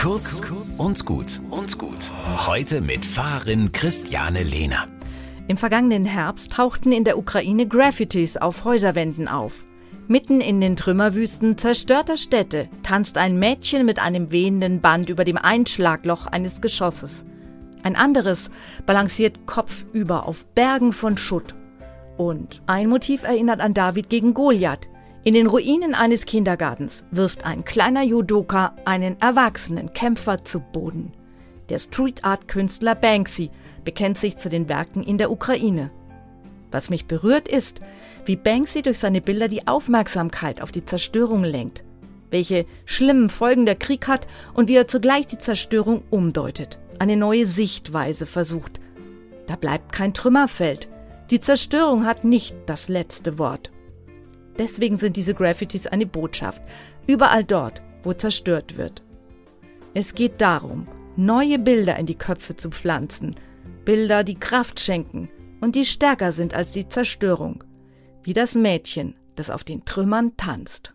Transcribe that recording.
Kurz und gut und gut. Heute mit Fahrerin Christiane Lehner. Im vergangenen Herbst tauchten in der Ukraine Graffitis auf Häuserwänden auf. Mitten in den Trümmerwüsten zerstörter Städte tanzt ein Mädchen mit einem wehenden Band über dem Einschlagloch eines Geschosses. Ein anderes balanciert kopfüber auf Bergen von Schutt. Und ein Motiv erinnert an David gegen Goliath. In den Ruinen eines Kindergartens wirft ein kleiner Judoka einen erwachsenen Kämpfer zu Boden. Der Street Art Künstler Banksy bekennt sich zu den Werken in der Ukraine. Was mich berührt ist, wie Banksy durch seine Bilder die Aufmerksamkeit auf die Zerstörung lenkt, welche schlimmen Folgen der Krieg hat und wie er zugleich die Zerstörung umdeutet, eine neue Sichtweise versucht. Da bleibt kein Trümmerfeld. Die Zerstörung hat nicht das letzte Wort. Deswegen sind diese Graffitis eine Botschaft, überall dort, wo zerstört wird. Es geht darum, neue Bilder in die Köpfe zu pflanzen, Bilder, die Kraft schenken und die stärker sind als die Zerstörung, wie das Mädchen, das auf den Trümmern tanzt.